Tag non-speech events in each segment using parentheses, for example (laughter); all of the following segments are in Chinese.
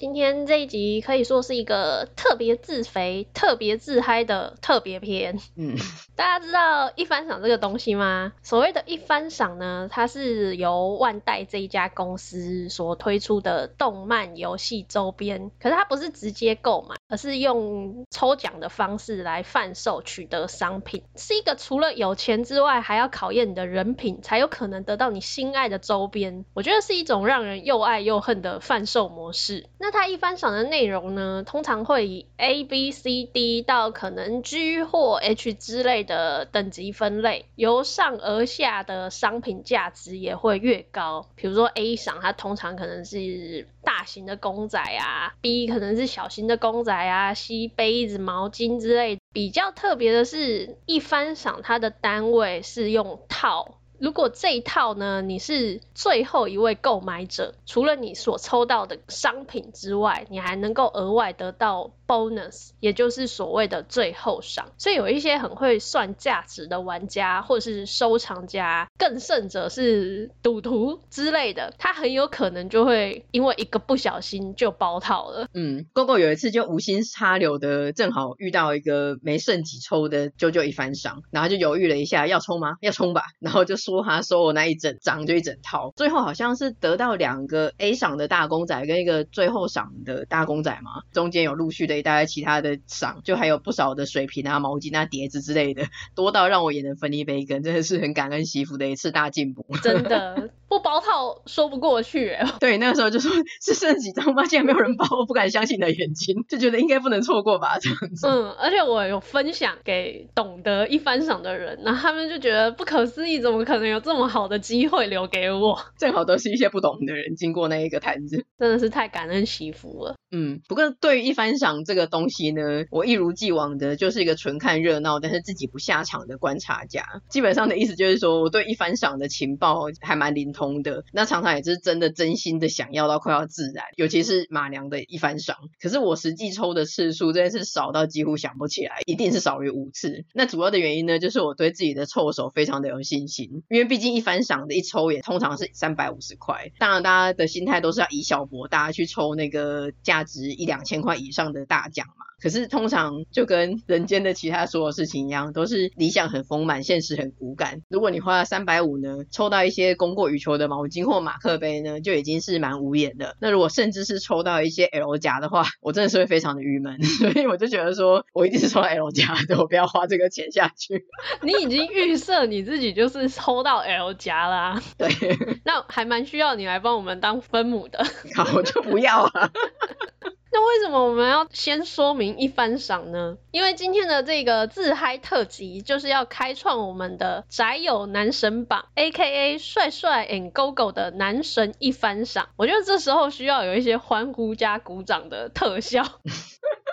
今天这一集可以说是一个特别自肥、特别自嗨的特别篇。嗯，(laughs) 大家知道一番赏这个东西吗？所谓的一番赏呢，它是由万代这一家公司所推出的动漫游戏周边，可是它不是直接购买，而是用抽奖的方式来贩售取得商品，是一个除了有钱之外，还要考验你的人品，才有可能得到你心爱的周边。我觉得是一种让人又爱又恨的贩售模式。那它一番赏的内容呢，通常会以 A、B、C、D 到可能 G 或 H 之类的等级分类，由上而下的商品价值也会越高。比如说 A 赏，它通常可能是大型的公仔啊；B 可能是小型的公仔啊；C 杯子、毛巾之类。比较特别的是，一番赏它的单位是用套。如果这一套呢，你是最后一位购买者，除了你所抽到的商品之外，你还能够额外得到 bonus，也就是所谓的最后赏。所以有一些很会算价值的玩家或是收藏家，更甚者是赌徒之类的，他很有可能就会因为一个不小心就包套了。嗯，GoGo 有一次就无心插柳的，正好遇到一个没剩几抽的啾啾一番赏，然后就犹豫了一下，要抽吗？要冲吧，然后就说。他收我那一整张就一整套，最后好像是得到两个 A 赏的大公仔跟一个最后赏的大公仔嘛，中间有陆续的一大家其他的赏，就还有不少的水瓶啊、毛巾啊、碟子之类的，(laughs) 多到让我也能分一杯羹，真的是很感恩媳妇的一次大进步。(laughs) 真的不包套说不过去，(laughs) 对，那个时候就说是剩几张吗？竟然没有人包，我不敢相信你的眼睛，就觉得应该不能错过吧，这样子。嗯，而且我有分享给懂得一番赏的人，那他们就觉得不可思议，怎么可能？有这么好的机会留给我，正好都是一些不懂的人经过那一个摊子，真的是太感恩媳妇了。嗯，不过对于一番赏这个东西呢，我一如既往的就是一个纯看热闹，但是自己不下场的观察家。基本上的意思就是说，我对一番赏的情报还蛮灵通的，那常常也是真的真心的想要到快要自燃，尤其是马娘的一番赏。可是我实际抽的次数真的是少到几乎想不起来，一定是少于五次。那主要的原因呢，就是我对自己的凑手非常的有信心，因为毕竟一番赏的一抽也通常是三百五十块。当然，大家的心态都是要以小博大，去抽那个。价值一两千块以上的大奖嘛。可是通常就跟人间的其他所有事情一样，都是理想很丰满，现实很骨感。如果你花了三百五呢，抽到一些供过于求的毛巾或马克杯呢，就已经是蛮无言的。那如果甚至是抽到一些 L 夹的话，我真的是会非常的郁闷。(laughs) 所以我就觉得说，我一定是抽到 L 夹的，我不要花这个钱下去。(laughs) 你已经预设你自己就是抽到 L 夹啦、啊，对，(laughs) 那还蛮需要你来帮我们当分母的。好，我就不要了。那为什么我们要先说明一番赏呢？因为今天的这个自嗨特辑就是要开创我们的宅友男神榜，A.K.A. 帅帅 and GoGo 的男神一番赏。我觉得这时候需要有一些欢呼加鼓掌的特效。(laughs)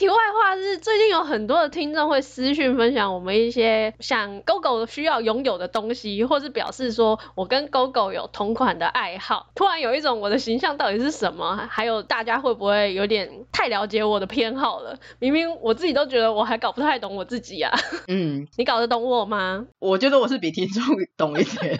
题外话是，最近有很多的听众会私讯分享我们一些像 GoGo 需要拥有的东西，或是表示说我跟 GoGo 有同款的爱好。突然有一种我的形象到底是什么？还有大家会不会有点太了解我的偏好了？明明我自己都觉得我还搞不太懂我自己啊。嗯，你搞得懂我吗？(laughs) 我觉得我是比听众懂一点。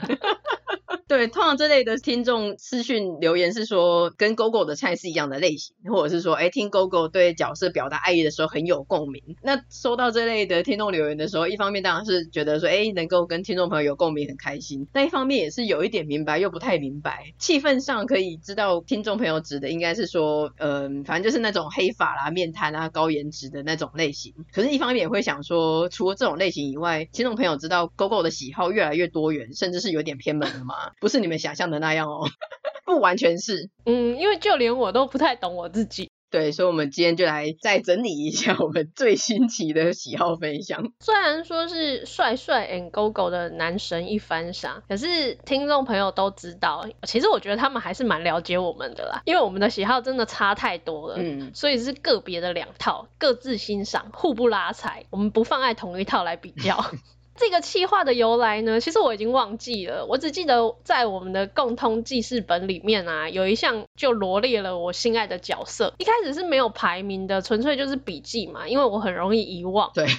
对，通常这类的听众私讯留言是说，跟 GoGo 的菜是一样的类型，或者是说，哎，听 GoGo 对角色表达爱意的时候很有共鸣。那收到这类的听众留言的时候，一方面当然是觉得说，哎，能够跟听众朋友有共鸣很开心；但一方面也是有一点明白又不太明白，气氛上可以知道听众朋友指的应该是说，嗯、反正就是那种黑发啦、面瘫啊、高颜值的那种类型。可是，一方面也会想说，除了这种类型以外，听众朋友知道 GoGo 的喜好越来越多元，甚至是有点偏门了吗？不是你们想象的那样哦，(laughs) 不完全是。嗯，因为就连我都不太懂我自己。对，所以我们今天就来再整理一下我们最新奇的喜好分享。虽然说是帅帅 and GoGo 的男神一番赏，可是听众朋友都知道，其实我觉得他们还是蛮了解我们的啦，因为我们的喜好真的差太多了。嗯，所以是个别的两套，各自欣赏，互不拉踩，我们不放在同一套来比较。(laughs) 这个气话的由来呢，其实我已经忘记了，我只记得在我们的共通记事本里面啊，有一项就罗列了我心爱的角色。一开始是没有排名的，纯粹就是笔记嘛，因为我很容易遗忘。对。(laughs)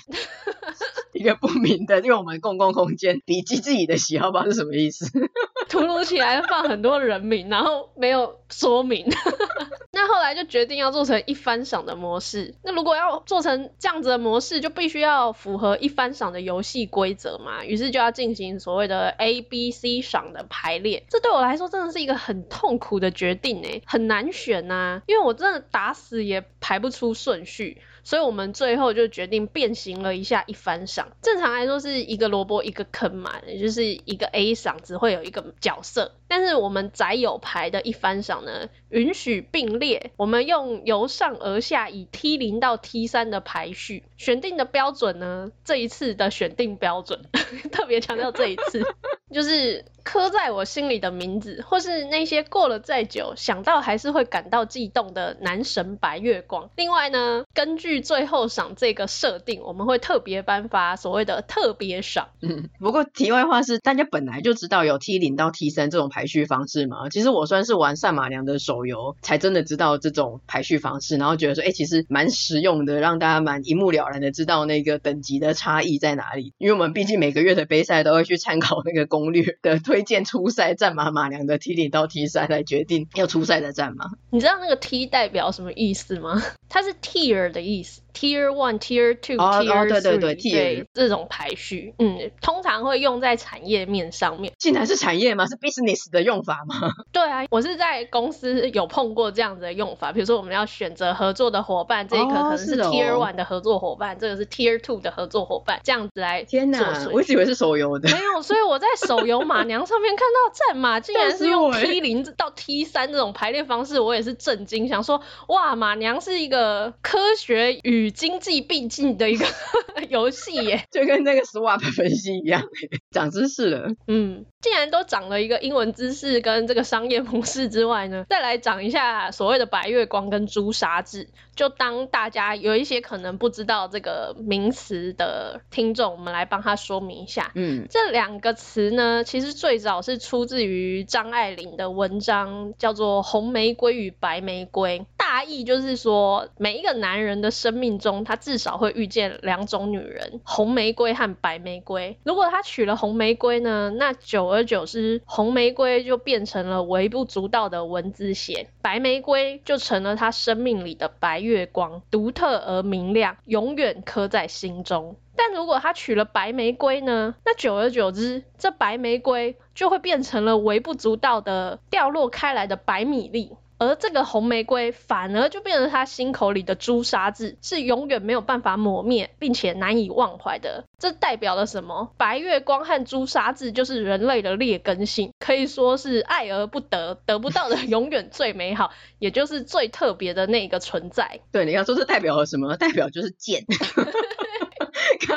一个不明的，因为我们公共空间笔记自己的喜好，不知道是什么意思。(laughs) 突如其来放很多人名，然后没有说明。(laughs) 那后来就决定要做成一番赏的模式。那如果要做成这样子的模式，就必须要符合一番赏的游戏规则嘛。于是就要进行所谓的 A、B、C 赏的排列。这对我来说真的是一个很痛苦的决定诶，很难选呐、啊，因为我真的打死也排不出顺序。所以我们最后就决定变形了一下一番赏。正常来说是一个萝卜一个坑嘛，也就是一个 A 赏只会有一个角色。但是我们宅友牌的一番赏呢，允许并列。我们用由上而下以 T 零到 T 三的排序。选定的标准呢，这一次的选定标准 (laughs) 特别强调这一次，(laughs) 就是刻在我心里的名字，或是那些过了再久想到还是会感到悸动的男神白月光。另外呢，根据最后赏这个设定，我们会特别颁发所谓的特别赏。嗯，不过题外话是，大家本来就知道有 T 零到 T 三这种排序方式嘛。其实我算是玩赛马娘的手游，才真的知道这种排序方式，然后觉得说，哎、欸，其实蛮实用的，让大家蛮一目了然的知道那个等级的差异在哪里。因为我们毕竟每个月的杯赛都会去参考那个攻略的推荐初赛战马马娘的 T 零到 T 三来决定要出赛的战马。你知道那个 T 代表什么意思吗？它是 “tear” 的意思。Tier one, Tier two, oh, Tier three，对对对，对这种排序，嗯，通常会用在产业面上面。竟然是产业吗？是 business 的用法吗？(laughs) 对啊，我是在公司有碰过这样子的用法。比如说，我们要选择合作的伙伴，这一个可能是 Tier one 的合作伙伴，哦哦、这个是 Tier two 的合作伙伴，这样子来。天哪，我一直以为是手游的。没有，所以我在手游马 (laughs) 娘上面看到战马竟然是用 T 零到 T 三这种排列方式，我也是震惊，想说哇，马娘是一个科学与经济并进的一个 (laughs) 游戏耶，(laughs) 就跟那个 swap 分析一样，(laughs) 长知识了。嗯，既然都长了一个英文知识跟这个商业模式之外呢，再来讲一下所谓的白月光跟朱砂痣。就当大家有一些可能不知道这个名词的听众，我们来帮他说明一下。嗯，这两个词呢，其实最早是出自于张爱玲的文章，叫做《红玫瑰与白玫瑰》。大意就是说，每一个男人的生命中，他至少会遇见两种女人：红玫瑰和白玫瑰。如果他娶了红玫瑰呢，那久而久之，红玫瑰就变成了微不足道的蚊子血，白玫瑰就成了他生命里的白月光，独特而明亮，永远刻在心中。但如果他娶了白玫瑰呢？那久而久之，这白玫瑰就会变成了微不足道的掉落开来的白米粒。而这个红玫瑰反而就变成他心口里的朱砂痣，是永远没有办法抹灭，并且难以忘怀的。这代表了什么？白月光和朱砂痣就是人类的劣根性，可以说是爱而不得，得不到的永远最美好，(laughs) 也就是最特别的那个存在。对，你要说这代表了什么？代表就是贱。(laughs)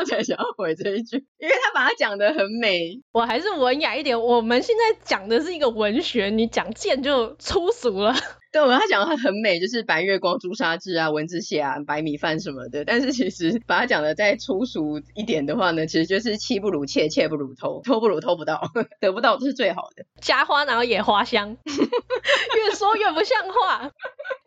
刚才想要回这一句，因为他把它讲的很美。我还是文雅一点。我们现在讲的是一个文学，你讲贱就粗俗了。(laughs) 对，我他讲的很美，就是白月光、朱砂痣啊、蚊子血啊、白米饭什么的。但是其实把它讲的再粗俗一点的话呢，其实就是妻不如妾，妾不如偷，偷不如偷不到，(laughs) 得不到这是最好的。家花然后野花香？(laughs) 越说越不像话。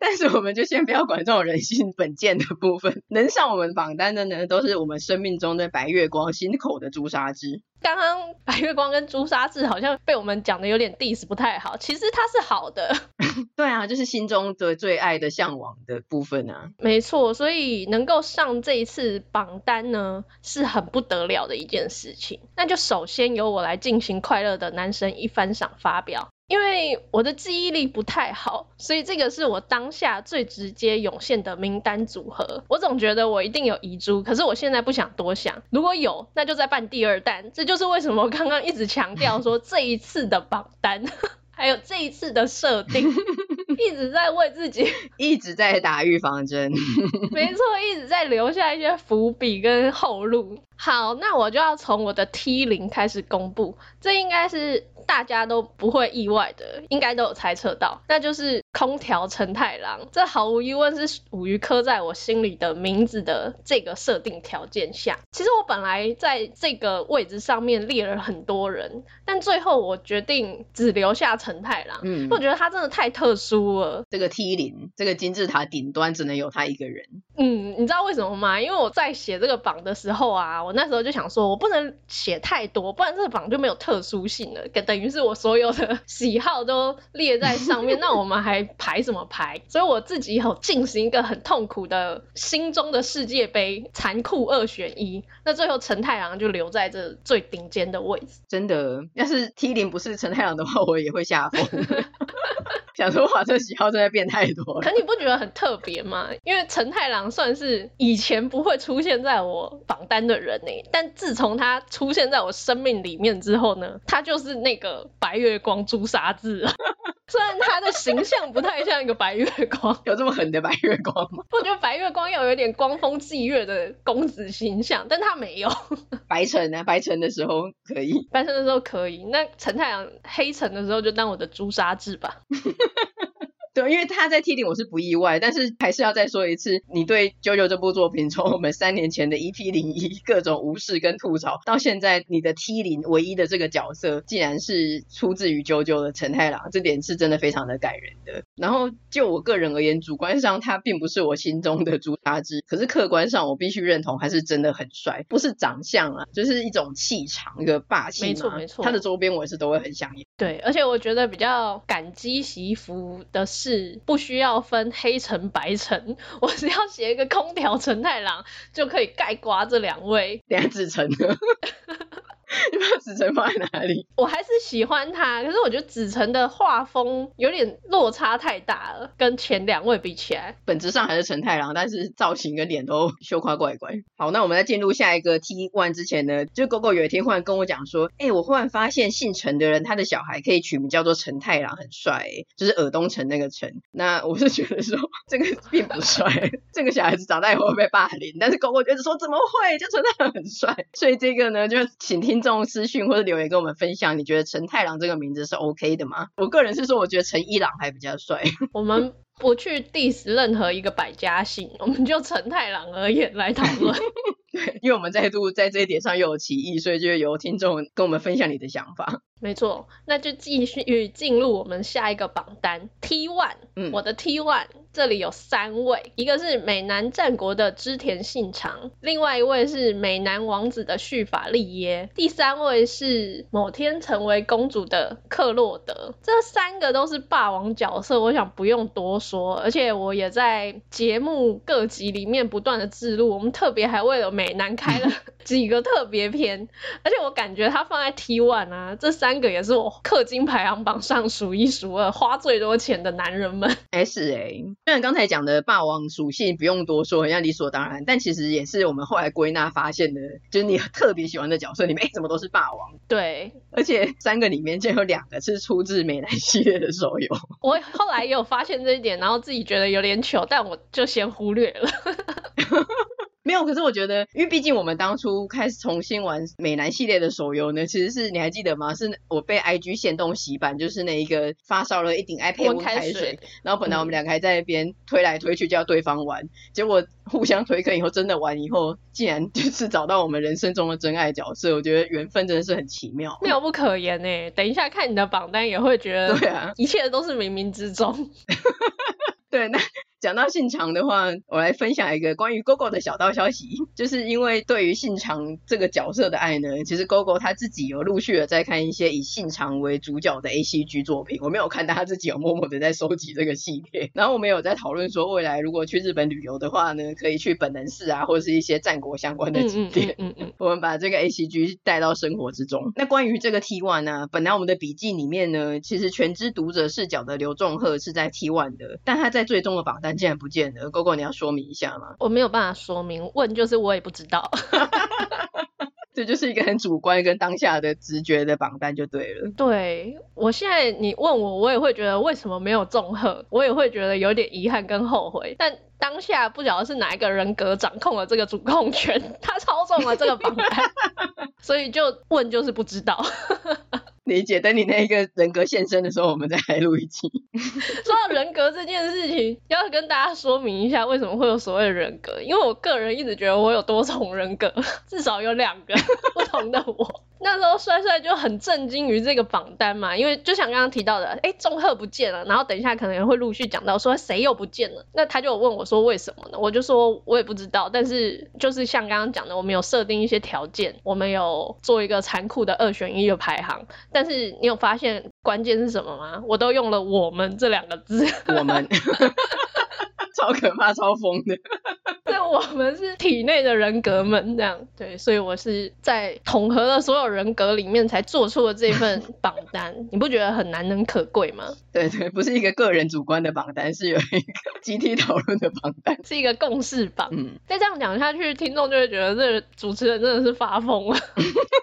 但是我们就先不要管这种人性本贱的部分，能上我们榜单的呢，都是我们生命中的白月光，心口的朱砂痣。刚刚白月光跟朱砂痣好像被我们讲的有点 diss 不太好，其实它是好的。(laughs) 对啊，就是心中的最爱的向往的部分啊。没错，所以能够上这一次榜单呢，是很不得了的一件事情。那就首先由我来进行快乐的男神一番赏发表。因为我的记忆力不太好，所以这个是我当下最直接涌现的名单组合。我总觉得我一定有遗珠，可是我现在不想多想。如果有，那就再办第二单。这就是为什么我刚刚一直强调说这一次的榜单，(laughs) 还有这一次的设定，(laughs) 一直在为自己 (laughs) 一直在打预防针。(laughs) 没错，一直在留下一些伏笔跟后路。好，那我就要从我的 T 零开始公布，这应该是。大家都不会意外的，应该都有猜测到，那就是空调陈太郎。这毫无疑问是属于刻在我心里的名字的这个设定条件下。其实我本来在这个位置上面列了很多人，但最后我决定只留下陈太郎。嗯，我觉得他真的太特殊了。这个 T 零，这个金字塔顶端只能有他一个人。嗯，你知道为什么吗？因为我在写这个榜的时候啊，我那时候就想说，我不能写太多，不然这个榜就没有特殊性了。等于是我所有的 (laughs) 喜好都列在上面，那我们还排什么排？所以我自己有进行一个很痛苦的心中的世界杯残酷二选一。那最后陈太郎就留在这最顶尖的位置。真的，要是 T 零不是陈太郎的话，我也会下风。(laughs) 想说哇，这喜好真的变太多了。可你不觉得很特别吗？因为陈太郎算是以前不会出现在我榜单的人呢，但自从他出现在我生命里面之后呢，他就是那个白月光朱砂痣。虽然他的形象不太像一个白月光，(laughs) 有这么狠的白月光吗？我觉得白月光要有点光风霁月的公子形象，但他没有。(laughs) 白晨呢？白晨的时候可以，白晨的时候可以。那陈太阳黑晨的时候就当我的朱砂痣吧。(laughs) 对，因为他在 T 零我是不意外，但是还是要再说一次，你对 JoJo 这部作品，从我们三年前的 EP 零一各种无视跟吐槽，到现在你的 T 零唯一的这个角色，竟然是出自于 JoJo 的陈太郎，这点是真的非常的感人的。然后就我个人而言，主观上他并不是我心中的朱砂痣，可是客观上我必须认同，还是真的很帅，不是长相啊，就是一种气场，一个霸气。没错没错，他的周边我也是都会很想演。对，而且我觉得比较感激媳妇的是。是不需要分黑橙白橙，我只要写一个空调陈太郎就可以盖刮这两位。等下子橙呢？(laughs) (laughs) 你把子辰放在哪里？我还是喜欢他，可是我觉得子辰的画风有点落差太大了，跟前两位比起来，本质上还是陈太郎，但是造型跟脸都羞夸怪怪。好，那我们在进入下一个 T one 之前呢，就狗狗有一天忽然跟我讲说，哎、欸，我忽然发现姓陈的人，他的小孩可以取名叫做陈太郎，很帅、欸，就是尔东城那个陈。那我是觉得说这个并不帅，(laughs) 这个小孩子长大以后会被霸凌，但是狗狗觉得说怎么会，就陈太郎很帅，所以这个呢，就请听。这种私讯或者留言跟我们分享，你觉得陈太郎这个名字是 OK 的吗？我个人是说，我觉得陈一郎还比较帅。(laughs) 我们不去 diss 任何一个百家姓，我们就陈太郎而言来讨论。(laughs) 对，因为我们再度在这一点上又有歧义，所以就由听众跟我们分享你的想法。没错，那就继续进入我们下一个榜单 T one。嗯，我的 T one 这里有三位，一个是美男战国的织田信长，另外一位是美男王子的绪法利耶，第三位是某天成为公主的克洛德。这三个都是霸王角色，我想不用多说。而且我也在节目各集里面不断的置入，我们特别还为了美男开了 (laughs) 几个特别篇，而且我感觉他放在 T one 啊，这三。三个也是我氪金排行榜上数一数二花最多钱的男人们。S A，虽然刚才讲的霸王属性不用多说，很像理所当然，但其实也是我们后来归纳发现的，就是你特别喜欢的角色里面，怎么都是霸王。对，而且三个里面就有两个是出自美男系列的手游。我后来也有发现这一点，然后自己觉得有点糗，但我就先忽略了。没有，可是我觉得，因为毕竟我们当初开始重新玩美男系列的手游呢，其实是你还记得吗？是我被 IG 限动洗版，就是那一个发烧了一顶 iPad 温开水，水然后本来我们两个还在那边推来推去叫对方玩，嗯、结果互相推坑以后，真的玩以后，竟然就是找到我们人生中的真爱角色，我觉得缘分真的是很奇妙，妙不可言呢。等一下看你的榜单也会觉得，对啊，一切都是冥冥之中。(laughs) 对，那。讲到信长的话，我来分享一个关于 GoGo 的小道消息，(laughs) 就是因为对于信长这个角色的爱呢，其实 GoGo 他自己有陆续的在看一些以信长为主角的 ACG 作品，我没有看，到他自己有默默的在收集这个系列。(laughs) 然后我们有在讨论说，未来如果去日本旅游的话呢，可以去本能寺啊，或者是一些战国相关的景点。嗯嗯，嗯，(laughs) 我们把这个 ACG 带到生活之中。那关于这个 T One 呢，本来我们的笔记里面呢，其实全知读者视角的刘仲赫是在 T One 的，但他在最终的榜单。竟然不见了，GoGo 你要说明一下吗？我没有办法说明，问就是我也不知道，(laughs) 这就是一个很主观跟当下的直觉的榜单就对了。对，我现在你问我，我也会觉得为什么没有中赫，我也会觉得有点遗憾跟后悔。但当下不晓得是哪一个人格掌控了这个主控权，他操纵了这个榜单，(laughs) 所以就问就是不知道。理解。等你那个人格现身的时候，我们再来录一期。(laughs) 说到人格这件事情，要跟大家说明一下为什么会有所谓的人格，因为我个人一直觉得我有多重人格，(laughs) 至少有两个 (laughs) 不同的我。那时候帅帅就很震惊于这个榜单嘛，因为就像刚刚提到的，哎，钟赫不见了，然后等一下可能会陆续讲到说谁又不见了，那他就问我说为什么呢？我就说我也不知道，但是就是像刚刚讲的，我们有设定一些条件，我们有做一个残酷的二选一的排行，但是你有发现关键是什么吗？我都用了“我们”这两个字，我们。(laughs) 超可怕，超疯的。对，我们是体内的人格们，这样对，所以我是在统合了所有人格里面才做出了这份 (laughs) 榜单。你不觉得很难能可贵吗？对对，不是一个个人主观的榜单，是有一个集体讨论的榜单，是一个共识榜。嗯，再这样讲下去，听众就会觉得这主持人真的是发疯了。(laughs)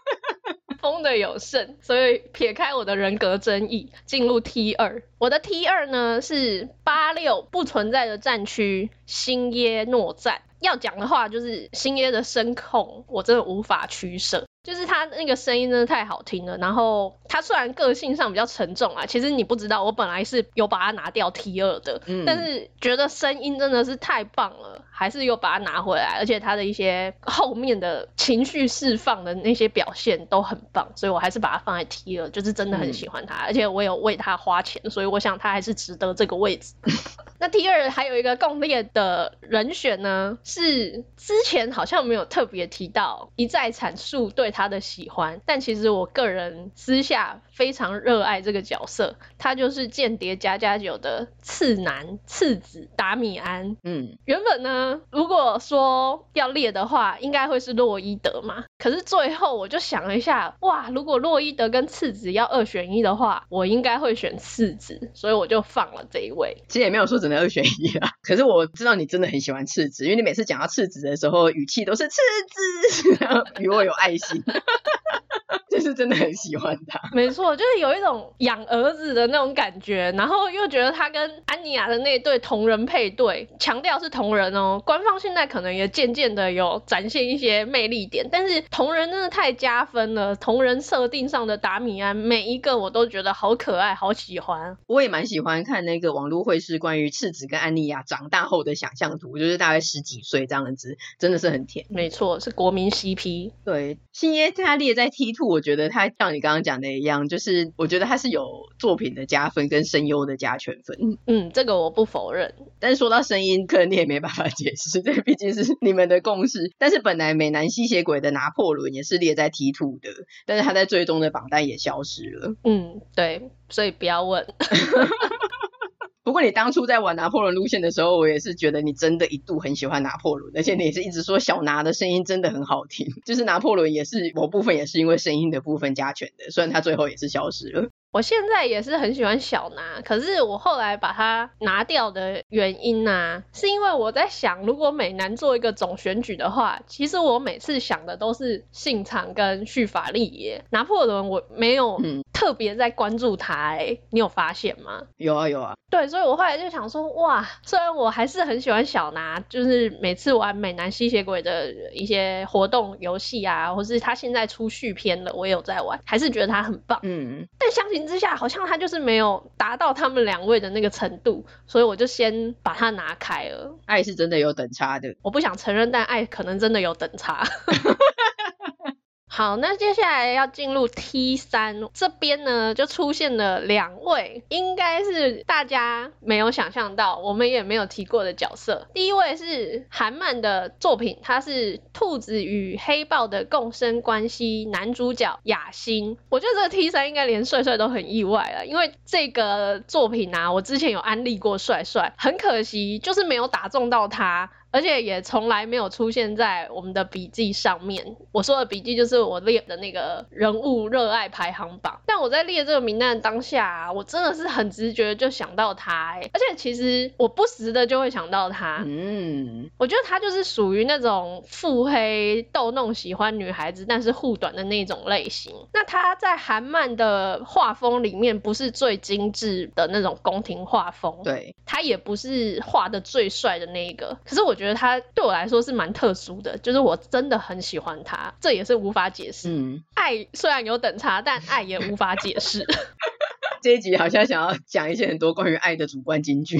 疯的有剩，所以撇开我的人格争议，进入 T 二。我的 T 二呢是八六不存在的战区新耶诺战。要讲的话，就是星耶的声控，我真的无法取舍。就是他那个声音真的太好听了，然后他虽然个性上比较沉重啊，其实你不知道，我本来是有把它拿掉 T 二的，嗯，但是觉得声音真的是太棒了，还是又把它拿回来，而且他的一些后面的情绪释放的那些表现都很棒，所以我还是把它放在 T 二，就是真的很喜欢他，嗯，而且我有为他花钱，所以我想他还是值得这个位置。(laughs) 那 T 二还有一个共列的人选呢，是之前好像没有特别提到，一再阐述对他的喜欢，但其实我个人私下非常热爱这个角色，他就是间谍加加酒的次男次子达米安。嗯，原本呢，如果说要列的话，应该会是洛伊德嘛。可是最后我就想了一下，哇，如果洛伊德跟次子要二选一的话，我应该会选次子，所以我就放了这一位。其实也没有说只能二选一啊。可是我知道你真的很喜欢次子，因为你每次讲到次子的时候，语气都是次子，(laughs) 与我有爱心。就 (laughs) 是真的很喜欢他，(laughs) 没错，就是有一种养儿子的那种感觉，然后又觉得他跟安妮亚的那对同人配对，强调是同人哦。官方现在可能也渐渐的有展现一些魅力点，但是同人真的太加分了。同人设定上的达米安，每一个我都觉得好可爱，好喜欢。我也蛮喜欢看那个网络会是关于赤子跟安妮亚长大后的想象图，就是大概十几岁这样子，真的是很甜。没错，是国民 CP。对，星耶他列在 T two，我觉得他像你刚刚讲的一样，就是我觉得他是有作品的加分跟声优的加权分。嗯，这个我不否认。但是说到声音，可能你也没办法解释，(laughs) 这毕竟是你们的共识。但是本来美男吸血鬼的拿破仑也是列在 T two 的，但是他在最终的榜单也消失了。嗯，对，所以不要问。(laughs) 不过你当初在玩拿破仑路线的时候，我也是觉得你真的一度很喜欢拿破仑，而且你也是一直说小拿的声音真的很好听。就是拿破仑也是某部分也是因为声音的部分加权的，虽然他最后也是消失了。我现在也是很喜欢小拿，可是我后来把它拿掉的原因呢、啊，是因为我在想，如果美男做一个总选举的话，其实我每次想的都是信长跟绪法利耶。拿破仑我没有特别在关注他、欸，哎，你有发现吗？有啊有啊。对，所以我后来就想说，哇，虽然我还是很喜欢小拿，就是每次玩美男吸血鬼的一些活动游戏啊，或是他现在出续篇了，我也有在玩，还是觉得他很棒。嗯，但相信。之下好像他就是没有达到他们两位的那个程度，所以我就先把它拿开了。爱是真的有等差的，我不想承认，但爱可能真的有等差。(laughs) 好，那接下来要进入 T 三这边呢，就出现了两位，应该是大家没有想象到，我们也没有提过的角色。第一位是韩漫的作品，他是兔子与黑豹的共生关系男主角雅欣。我觉得这个 T 三应该连帅帅都很意外了，因为这个作品啊，我之前有安利过帅帅，很可惜就是没有打中到他。而且也从来没有出现在我们的笔记上面。我说的笔记就是我列的那个人物热爱排行榜。但我在列这个名单的当下啊，我真的是很直觉就想到他欸。而且其实我不时的就会想到他。嗯，我觉得他就是属于那种腹黑逗弄喜欢女孩子，但是护短的那种类型。那他在韩漫的画风里面不是最精致的那种宫廷画风，对，他也不是画的最帅的那一个。可是我觉得。觉得他对我来说是蛮特殊的，就是我真的很喜欢他，这也是无法解释。嗯，爱虽然有等差，但爱也无法解释。(laughs) 这一集好像想要讲一些很多关于爱的主观金句。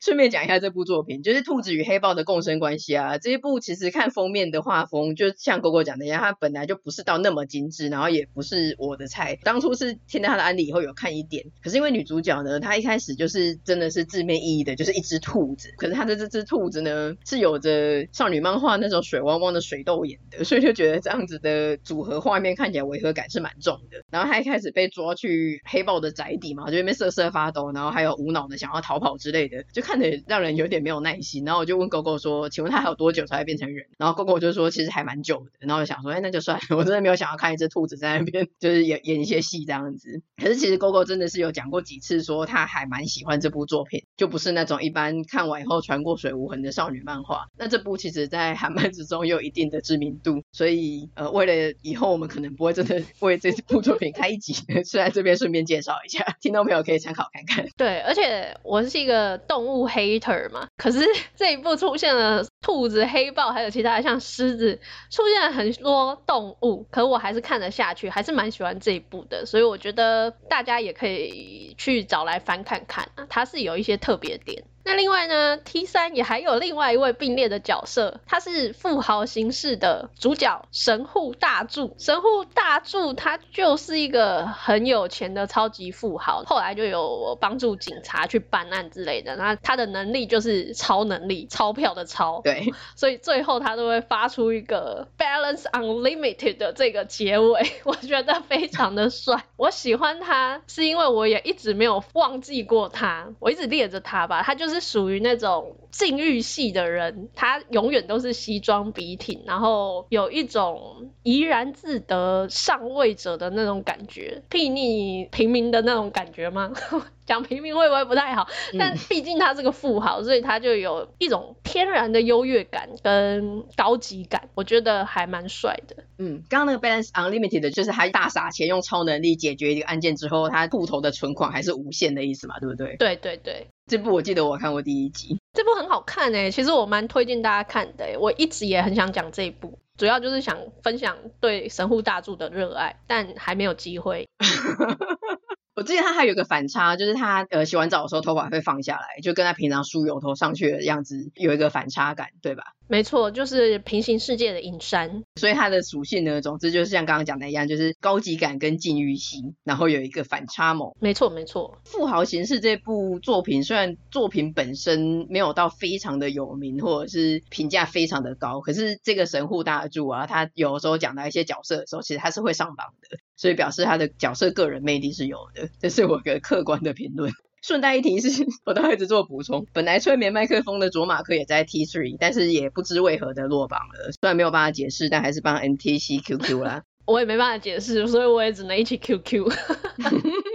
顺便讲一下这部作品，就是兔子与黑豹的共生关系啊。这一部其实看封面的画风，就像狗狗讲的一样，它本来就不是到那么精致，然后也不是我的菜。当初是听到它的案例以后有看一点，可是因为女主角呢，她一开始就是真的是字面意义的，就是一只兔子。可是她的这只兔子呢，是有着少女漫画那种水汪汪的水痘眼的，所以就觉得这样子的组合画面看起来违和感是蛮重的。然后她一开始被抓去黑豹的宅邸嘛，就那边瑟瑟发抖，然后还有无脑的想要逃跑之类的，就。看得让人有点没有耐心，然后我就问狗狗说：“请问他还有多久才会变成人？”然后狗狗就说：“其实还蛮久的。”然后我想说：“哎，那就算了，我真的没有想要看一只兔子在那边就是演演一些戏这样子。”可是其实狗狗真的是有讲过几次，说他还蛮喜欢这部作品，就不是那种一般看完以后船过水无痕的少女漫画。那这部其实在韩漫之中有一定的知名度，所以呃，为了以后我们可能不会真的为这部作品开一集，所以在这边顺便介绍一下，听众朋友可以参考看看。对，而且我是一个动物。Hater 嘛，可是 (laughs) 这一部出现了兔子、黑豹，还有其他的像狮子，出现了很多动物，可我还是看得下去，还是蛮喜欢这一部的，所以我觉得大家也可以去找来翻看看啊，它是有一些特别点。那另外呢，T 三也还有另外一位并列的角色，他是富豪形式的主角神户大柱。神户大柱他就是一个很有钱的超级富豪，后来就有帮助警察去办案之类的。那他的能力就是超能力，钞票的钞。对，所以最后他都会发出一个 Balance Unlimited 的这个结尾，(laughs) 我觉得非常的帅。我喜欢他是因为我也一直没有忘记过他，我一直猎着他吧，他就是。是属于那种禁欲系的人，他永远都是西装笔挺，然后有一种怡然自得上位者的那种感觉，睥睨平民的那种感觉吗？(laughs) 讲平民会不会不太好？但毕竟他是个富豪，所以他就有一种天然的优越感跟高级感，我觉得还蛮帅的。嗯，刚刚那个 Balance Unlimited 就是他大撒钱用超能力解决一个案件之后，他户头的存款还是无限的意思嘛，对不对？对对对，这部我记得我看过第一集，这部很好看诶，其实我蛮推荐大家看的诶，我一直也很想讲这一部，主要就是想分享对神户大柱的热爱，但还没有机会。(laughs) 我记得他还有一个反差，就是他呃洗完澡的时候头发会放下来，就跟他平常梳油头上去的样子有一个反差感，对吧？没错，就是平行世界的隐山。所以它的属性呢，总之就是像刚刚讲的一样，就是高级感跟禁欲系，然后有一个反差萌。没错，没错。富豪形式这部作品，虽然作品本身没有到非常的有名，或者是评价非常的高，可是这个神户大柱啊，他有的时候讲到一些角色的时候，其实他是会上榜的，所以表示他的角色个人魅力是有的，这是我个客观的评论。顺带一提是，我都一直做补充。本来催眠麦克风的卓玛克也在 T three，但是也不知为何的落榜了。虽然没有办法解释，但还是帮 NTC QQ 啦。(laughs) 我也没办法解释，所以我也只能一起 QQ。(laughs)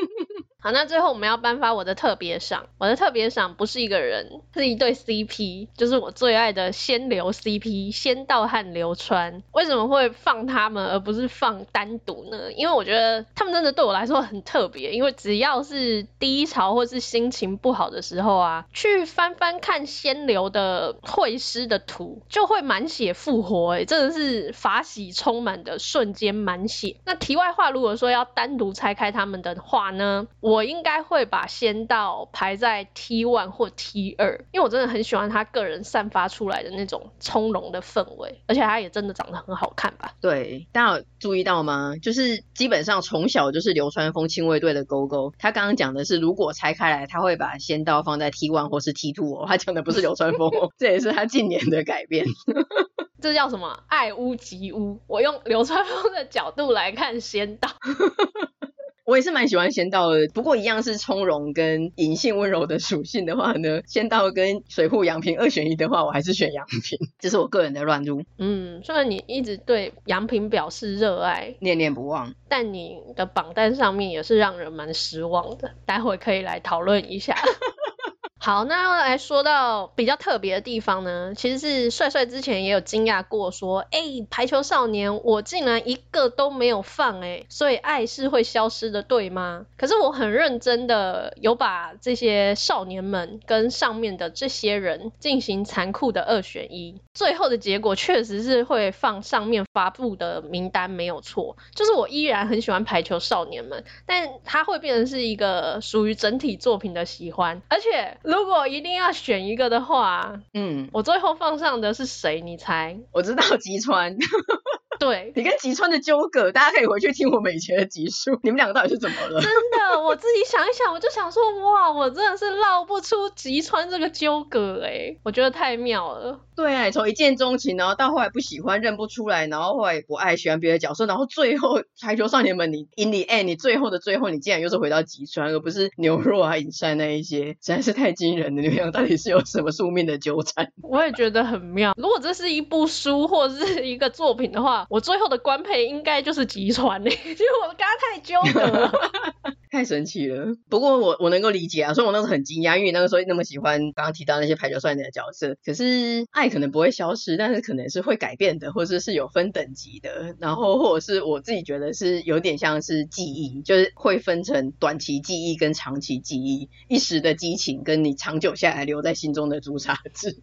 好，那最后我们要颁发我的特别赏。我的特别赏不是一个人，是一对 CP，就是我最爱的仙流 CP，仙道和流川。为什么会放他们而不是放单独呢？因为我觉得他们真的对我来说很特别。因为只要是低潮或是心情不好的时候啊，去翻翻看仙流的绘师的图，就会满血复活，欸，哎，真的是法喜充满的瞬间满血。那题外话，如果说要单独拆开他们的话呢，我。我应该会把仙道排在 T one 或 T 二，因为我真的很喜欢他个人散发出来的那种从容的氛围，而且他也真的长得很好看吧？对，大家有注意到吗？就是基本上从小就是流川枫亲卫队的勾勾，他刚刚讲的是如果拆开来，他会把仙道放在 T one 或是 T two 哦，他讲的不是流川枫哦，(laughs) 这也是他近年的改变。(laughs) 这叫什么？爱屋及乌。我用流川枫的角度来看仙道。(laughs) 我也是蛮喜欢仙道的，不过一样是从容跟隐性温柔的属性的话呢，仙道跟水户杨平二选一的话，我还是选杨平，这是我个人的乱入。嗯，虽然你一直对杨平表示热爱，念念不忘，但你的榜单上面也是让人蛮失望的，待会可以来讨论一下。(laughs) 好，那要来说到比较特别的地方呢，其实是帅帅之前也有惊讶过，说，哎、排球少年我竟然一个都没有放、欸，哎，所以爱是会消失的，对吗？可是我很认真的有把这些少年们跟上面的这些人进行残酷的二选一，最后的结果确实是会放上面发布的名单没有错，就是我依然很喜欢排球少年们，但它会变成是一个属于整体作品的喜欢，而且。如果一定要选一个的话，嗯，我最后放上的是谁？你猜？我知道吉川。对，你跟吉川的纠葛，大家可以回去听我们以前的集数。你们两个到底是怎么了？(laughs) 真的，我自己想一想，我就想说，哇，我真的是绕不出吉川这个纠葛哎，我觉得太妙了。对啊，从一见钟情，然后到后来不喜欢、认不出来，然后后来不爱、喜欢别的角色，然后最后排球少年们，你 in the end，你最后的最后，你竟然又是回到吉川，而不是牛若啊、影山那一些，实在是太惊人了。你们俩到底是有什么宿命的纠缠？(laughs) 我也觉得很妙。如果这是一部书或者是一个作品的话，我最后的官配应该就是吉川嘞，(laughs) 因为我刚刚太 (laughs) 纠葛了，太神奇了。不过我我能够理解啊，所以我那时候很惊讶，因为那个时候那么喜欢刚刚提到那些排球少年的角色，可是爱可能不会消失，但是可能是会改变的，或者是有分等级的，然后或者是我自己觉得是有点像是记忆，就是会分成短期记忆跟长期记忆，一时的激情跟你长久下来留在心中的朱砂痣。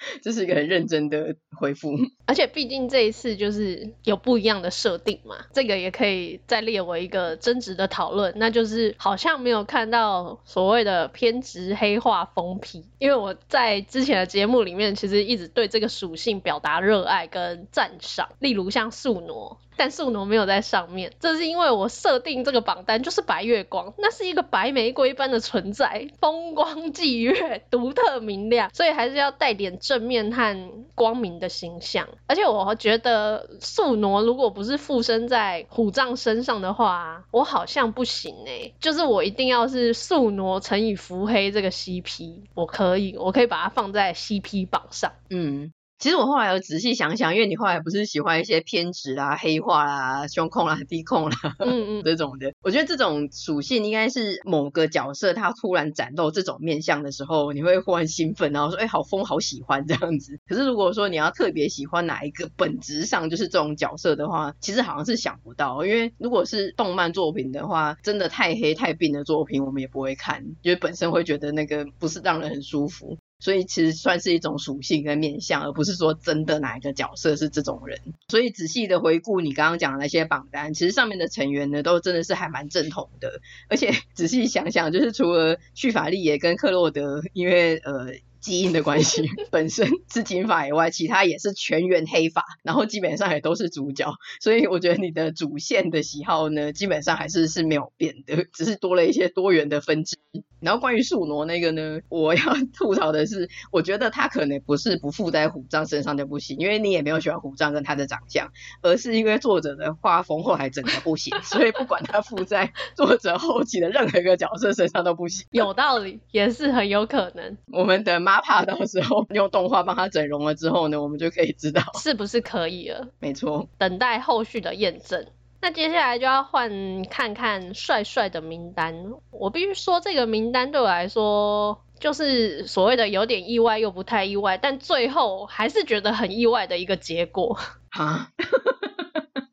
(laughs) 这是一个很认真的回复，而且毕竟这一次就是有不一样的设定嘛，这个也可以再列为一个争执的讨论，那就就是好像没有看到所谓的偏执黑化疯批，因为我在之前的节目里面其实一直对这个属性表达热爱跟赞赏，例如像素挪。但宿儺没有在上面，这是因为我设定这个榜单就是白月光，那是一个白玫瑰般的存在，风光霁月，独特明亮，所以还是要带点正面和光明的形象。而且我觉得宿儺如果不是附身在虎杖身上的话，我好像不行哎、就是我一定要是宿儺乘以伏黑这个 CP，我可以，我可以把它放在 CP 榜上，嗯。其实我后来有仔细想想，因为你后来不是喜欢一些偏执啦、黑化啦、胸控啦、低控啦，嗯嗯，(laughs) 这种的，我觉得这种属性应该是某个角色他突然展露这种面相的时候，你会忽然兴奋，然后说，哎，好疯，好喜欢这样子。可是如果说你要特别喜欢哪一个本质上就是这种角色的话，其实好像是想不到，因为如果是动漫作品的话，真的太黑太病的作品，我们也不会看，因为本身会觉得那个不是让人很舒服。所以其实算是一种属性跟面向，而不是说真的哪一个角色是这种人。所以仔细的回顾你刚刚讲的那些榜单，其实上面的成员呢，都真的是还蛮正统的。而且 (laughs) 仔细想想，就是除了绪法丽也跟克洛德，因为呃。基因的关系，本身是金发以外，其他也是全员黑发，然后基本上也都是主角，所以我觉得你的主线的喜好呢，基本上还是是没有变的，只是多了一些多元的分支。然后关于树挪那个呢，我要 (laughs) 吐槽的是，我觉得他可能不是不附在虎杖身上就不行，因为你也没有喜欢虎杖跟他的长相，而是因为作者的画风后来整个不行，(laughs) 所以不管他附在作者后期的任何一个角色身上都不行。(laughs) 有道理，也是很有可能。我们的。哪怕到时候用动画帮他整容了之后呢，我们就可以知道是不是可以了。没错，等待后续的验证。那接下来就要换看看帅帅的名单。我必须说，这个名单对我来说，就是所谓的有点意外又不太意外，但最后还是觉得很意外的一个结果。啊。(laughs)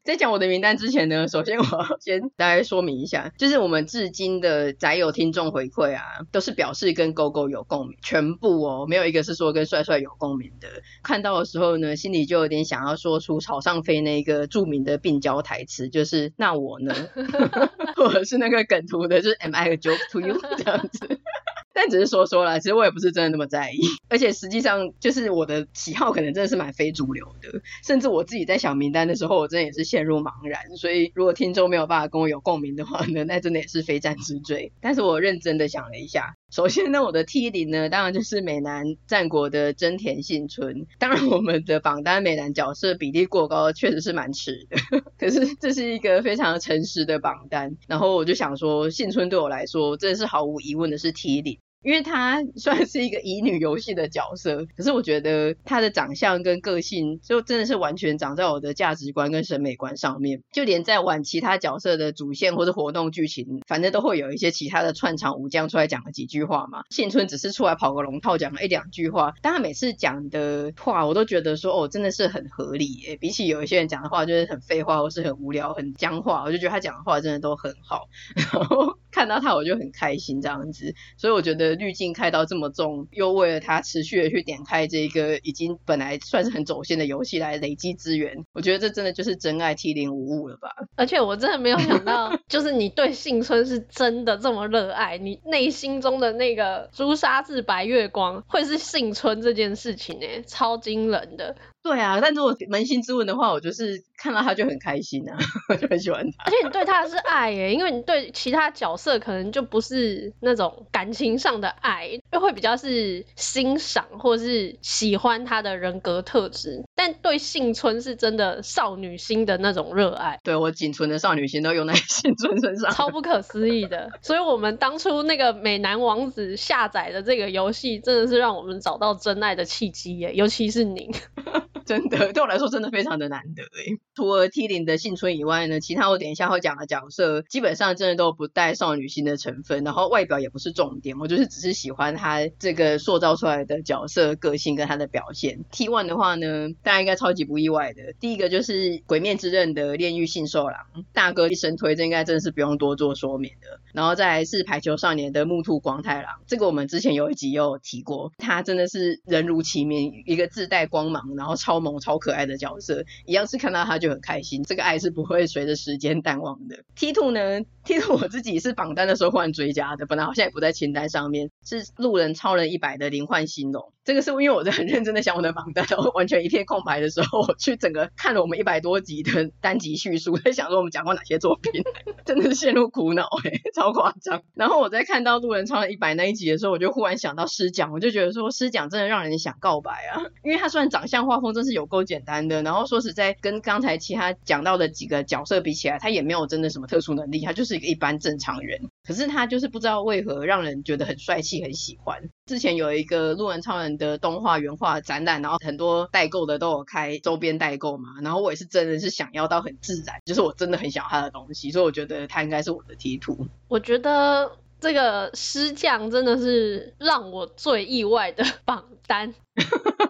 在讲我的名单之前呢，首先我要先大概说明一下，就是我们至今的宅友听众回馈啊，都是表示跟狗狗有共鸣，全部哦，没有一个是说跟帅帅有共鸣的。看到的时候呢，心里就有点想要说出草上飞那个著名的病娇台词，就是那我呢，(laughs) 或者是那个梗图的，就是 Am I a joke to you (laughs) 这样子。但只是说说啦，其实我也不是真的那么在意，(laughs) 而且实际上就是我的喜好可能真的是蛮非主流的，甚至我自己在想名单的时候，我真的也是陷入茫然。所以如果听众没有办法跟我有共鸣的话呢，那真的也是非战之罪。但是我认真的想了一下，首先呢，我的 T 零呢，当然就是美男战国的真田幸村。当然我们的榜单美男角色比例过高，确实是蛮耻的。(laughs) 可是这是一个非常诚实的榜单，然后我就想说，幸村对我来说真的是毫无疑问的是 T 零。因为他 (laughs) 算是一个乙女游戏的角色，可是我觉得他的长相跟个性就真的是完全长在我的价值观跟审美观上面。就连在玩其他角色的主线或者活动剧情，反正都会有一些其他的串场武将出来讲了几句话嘛。幸村只是出来跑个龙套，讲了一两句话，但他每次讲的话，我都觉得说哦，真的是很合理耶。比起有一些人讲的话，就是很废话或是很无聊、很僵化，我就觉得他讲的话真的都很好。然后 (laughs) 看到他，我就很开心这样子。所以我觉得。滤镜开到这么重，又为了他持续的去点开这个已经本来算是很走线的游戏来累积资源，我觉得这真的就是真爱 T 零五五了吧？而且我真的没有想到，(laughs) 就是你对幸村是真的这么热爱，你内心中的那个朱砂痣白月光会是幸村这件事情哎，超惊人的。对啊，但如果扪心自问的话，我就是看到他就很开心啊，(laughs) 我就很喜欢他。而且你对他是爱耶，因为你对其他角色可能就不是那种感情上的爱，就会比较是欣赏或是喜欢他的人格特质。但对幸村是真的少女心的那种热爱。对，我仅存的少女心都用在 (laughs) 幸村身上，超不可思议的。所以我们当初那个美男王子下载的这个游戏，真的是让我们找到真爱的契机耶，尤其是您。(laughs) 真的，(laughs) 对我来说真的非常的难得诶。除了 T 零的幸村以外呢，其他我等一下会讲的角色，基本上真的都不带少女心的成分，然后外表也不是重点，我就是只是喜欢他这个塑造出来的角色个性跟他的表现。T one 的话呢，大家应该超级不意外的，第一个就是《鬼面之刃》的炼狱杏寿郎，大哥一生推，这应该真的是不用多做说明的。然后再来是排球少年的木兔光太郎，这个我们之前有一集有提过，他真的是人如其名，一个自带光芒，然后超。超萌超可爱的角色，一样是看到他就很开心，这个爱是不会随着时间淡忘的。T two 呢？T two 我自己是榜单的时候忽然追加的，本来好像也不在清单上面，是路人超人一百的灵幻新龙。这个是因为我在很认真的想我的榜单，然后完全一片空白的时候，我去整个看了我们一百多集的单集叙述，在想说我们讲过哪些作品，(laughs) 真的是陷入苦恼哎，超夸张。然后我在看到路人超一百那一集的时候，我就忽然想到师讲，我就觉得说师讲真的让人想告白啊，因为他虽然长相画风真是有够简单的，然后说实在跟刚才其他讲到的几个角色比起来，他也没有真的什么特殊能力，他就是一个一般正常人。可是他就是不知道为何让人觉得很帅气，很喜欢。之前有一个路人超人的动画原画展览，然后很多代购的都有开周边代购嘛，然后我也是真的是想要到很自然，就是我真的很想要他的东西，所以我觉得他应该是我的 T 图。我觉得这个师匠真的是让我最意外的榜单。(laughs)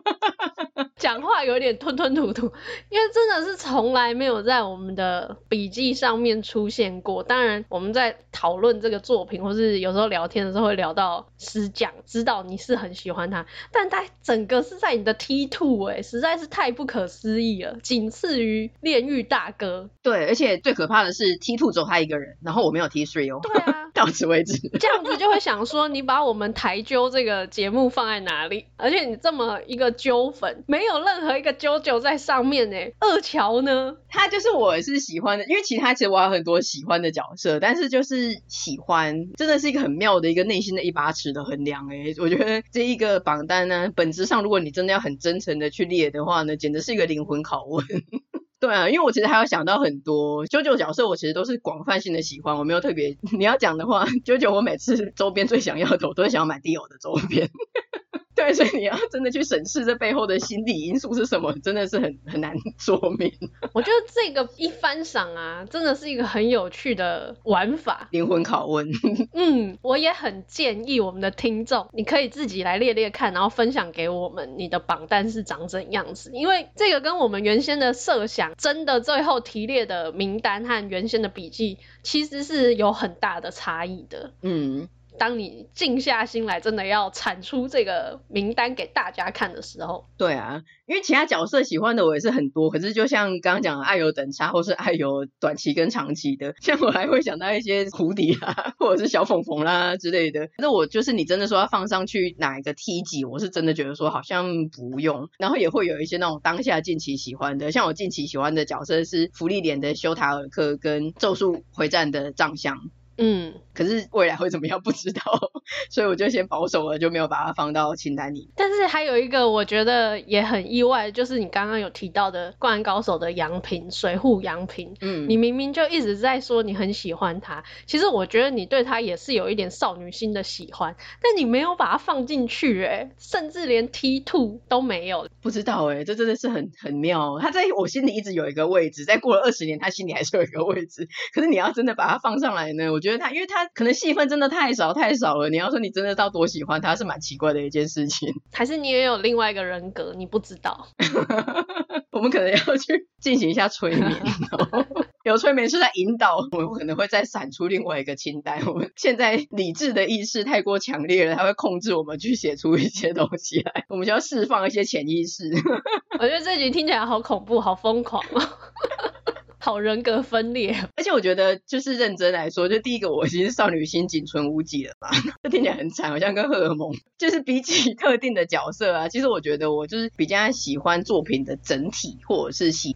讲话有点吞吞吐吐，因为真的是从来没有在我们的笔记上面出现过。当然，我们在讨论这个作品，或是有时候聊天的时候会聊到师讲，知道你是很喜欢他，但他整个是在你的 T two 哎，实在是太不可思议了，仅次于炼狱大哥。对，而且最可怕的是 T two 只有他一个人，然后我没有 T three 哦。对啊，(laughs) 到此为止。这样子就会想说，你把我们台揪这个节目放在哪里？而且你这么一个揪粉，没有任何一个啾啾在上面呢。二乔呢？他就是我是喜欢的，因为其他其实我有很多喜欢的角色，但是就是喜欢，真的是一个很妙的一个内心的一把尺的衡量哎。我觉得这一个榜单呢，本质上如果你真的要很真诚的去列的话呢，简直是一个灵魂拷问。(laughs) 对啊，因为我其实还有想到很多啾啾角色，我其实都是广泛性的喜欢，我没有特别。你要讲的话，啾啾我每次周边最想要的，我都是想要买 d i 的周边。(laughs) 对，所以你要真的去审视这背后的心理因素是什么，真的是很很难说明。(laughs) 我觉得这个一翻赏啊，真的是一个很有趣的玩法，灵魂拷问。(laughs) 嗯，我也很建议我们的听众，你可以自己来列列看，然后分享给我们你的榜单是长怎样子，因为这个跟我们原先的设想，真的最后提列的名单和原先的笔记，其实是有很大的差异的。嗯。当你静下心来，真的要产出这个名单给大家看的时候，对啊，因为其他角色喜欢的我也是很多，可是就像刚刚讲的爱有等差，或是爱有短期跟长期的，(laughs) 像我还会想到一些蝴蝶啊，或者是小凤凤啦之类的。(laughs) 那我就是你真的说要放上去哪一个 T 级，我是真的觉得说好像不用。然后也会有一些那种当下近期喜欢的，像我近期喜欢的角色是芙莉莲的修塔尔克跟咒术回战的藏相。嗯，可是未来会怎么样不知道，(laughs) 所以我就先保守了，就没有把它放到清单里。但是还有一个我觉得也很意外，就是你刚刚有提到的《灌篮高手》的杨平水户杨平，嗯，你明明就一直在说你很喜欢他，其实我觉得你对他也是有一点少女心的喜欢，但你没有把它放进去，哎，甚至连 T two 都没有。不知道哎，这真的是很很妙，他在我心里一直有一个位置，再过了二十年，他心里还是有一个位置。可是你要真的把它放上来呢，我觉得他，因为他可能戏份真的太少太少了。你要说你真的到多喜欢他，是蛮奇怪的一件事情。(laughs) 还是你也有另外一个人格，你不知道？(laughs) 我们可能要去进行一下催眠，(laughs) 有催眠是在引导，我们可能会再闪出另外一个清单。我们现在理智的意识太过强烈了，它会控制我们去写出一些东西来。我们就要释放一些潜意识。我觉得这集听起来好恐怖，好疯狂哦。好人格分裂，(laughs) 而且我觉得就是认真来说，就第一个我其实少女心仅存无几了吧，(laughs) 这听起来很惨，好像跟荷尔蒙。(laughs) 就是比起特定的角色啊，其实我觉得我就是比较喜欢作品的整体，或者是喜。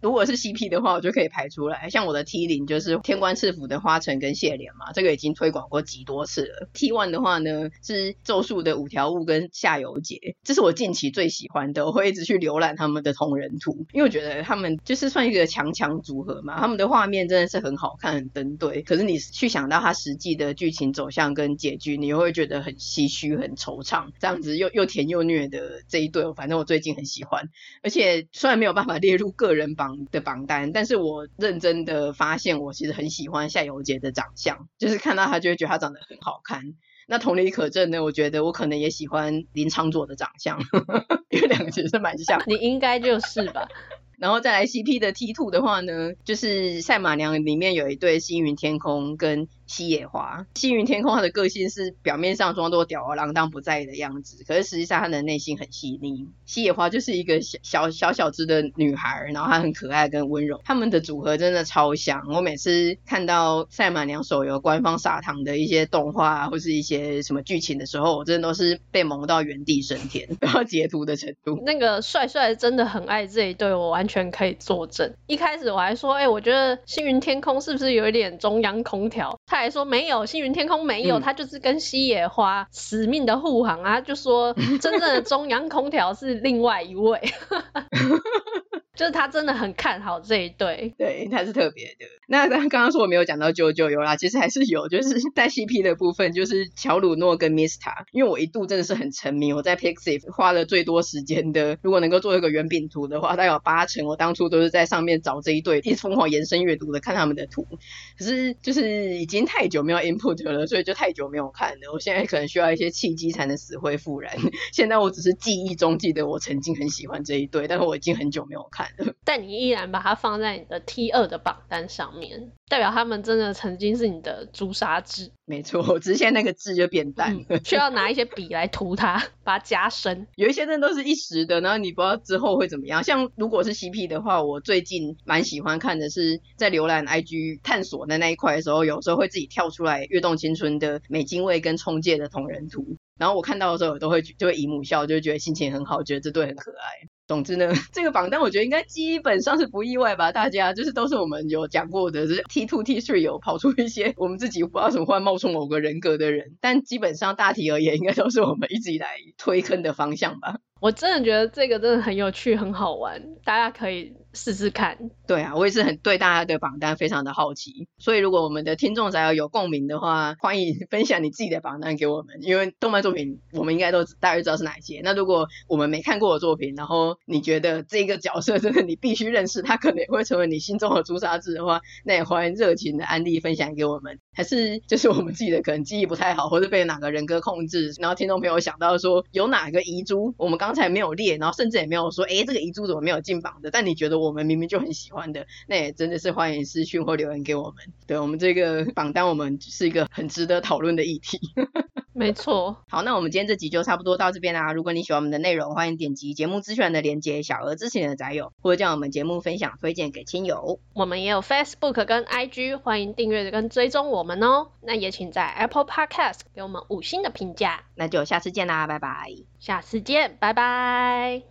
如果是 CP 的话，我就可以排出来。像我的 T 零就是天官赐福的花城跟谢怜嘛，这个已经推广过极多次了。T one 的话呢，是咒术的五条悟跟夏油杰，这是我近期最喜欢的，我会一直去浏览他们的同人图，因为我觉得他们就是算一个强强组合嘛。他们的画面真的是很好看，很登对。可是你去想到他实际的剧情走向跟结局，你又会觉得很唏嘘、很惆怅。这样子又又甜又虐的这一对，反正我最近很喜欢。而且虽然没有办法列入个人榜。的榜单，但是我认真的发现，我其实很喜欢夏油杰的长相，就是看到他就会觉得他长得很好看。那同理可证呢，我觉得我可能也喜欢林昌佐的长相，(laughs) 因为两个其实蛮像。你应该就是吧。(laughs) 然后再来 CP 的 T two 的话呢，就是赛马娘里面有一对星云天空跟。西野花，星云天空，他的个性是表面上装作吊儿郎当不在意的样子，可是实际上他的内心很细腻。西野花就是一个小小小小只的女孩，然后她很可爱跟温柔，他们的组合真的超像。我每次看到赛马娘手游官方撒糖的一些动画或是一些什么剧情的时候，我真的都是被萌到原地升天，(laughs) 然后截图的程度。那个帅帅真的很爱这一对，我完全可以作证。一开始我还说，哎、我觉得星云天空是不是有一点中央空调？还说没有，星云天空没有，他就是跟西野花死命的护航啊，就说真正的中央空调是另外一位。(laughs) 就是他真的很看好这一对，对，他是特别的。那刚刚说我没有讲到九九有啦，其实还是有，就是在 CP 的部分，就是乔鲁诺跟 Mista，因为我一度真的是很沉迷，我在 Pixiv 花了最多时间的，如果能够做一个圆饼图的话，大概有八成我当初都是在上面找这一对，一直疯狂延伸阅读的看他们的图。可是就是已经太久没有 input 了，所以就太久没有看了。我现在可能需要一些契机才能死灰复燃。(laughs) 现在我只是记忆中记得我曾经很喜欢这一对，但是我已经很久没有看。(laughs) 但你依然把它放在你的 T 二的榜单上面，代表他们真的曾经是你的朱砂痣。没错，只是现在那个痣就变淡了，嗯，需要拿一些 (laughs) 笔来涂它，把它加深。有一些真的都是一时的，然后你不知道之后会怎么样。像如果是 CP 的话，我最近蛮喜欢看的是在浏览 IG 探索的那一块的时候，有时候会自己跳出来《跃动青春》的美津卫跟冲介的同人图，然后我看到的时候我都会就会姨母笑，就会觉得心情很好，觉得这对很可爱。总之呢，(laughs) 这个榜单我觉得应该基本上是不意外吧，大家就是都是我们有讲过的，是 T two T three 有跑出一些我们自己不知道怎么会冒充某个人格的人，但基本上大体而言，应该都是我们一直以来推坑的方向吧。我真的觉得这个真的很有趣，很好玩，大家可以试试看。对啊，我也是很对大家的榜单非常的好奇，所以如果我们的听众宅友有共鸣的话，欢迎分享你自己的榜单给我们，因为动漫作品我们应该都大概知道是哪些。那如果我们没看过的作品，然后你觉得这个角色真的你必须认识，他可能也会成为你心中的朱砂痣的话，那也欢迎热情的安利分享给我们。还是就是我们自己的可能记忆不太好，或者被哪个人格控制，然后听众朋友想到说有哪个遗珠，我们刚才没有列，然后甚至也没有说，诶，这个遗珠怎么没有进榜的？但你觉得我们明明就很喜欢的，那也真的是欢迎私讯或留言给我们。对，我们这个榜单，我们是一个很值得讨论的议题。(laughs) 没错。好，那我们今天这集就差不多到这边啦。如果你喜欢我们的内容，欢迎点击节目资讯的连接，小额支持你的宅友，或者将我们节目分享推荐给亲友。我们也有 Facebook 跟 IG，欢迎订阅跟追踪我们哦。那也请在 Apple Podcast 给我们五星的评价。那就下次见啦，拜拜。下次见，拜拜。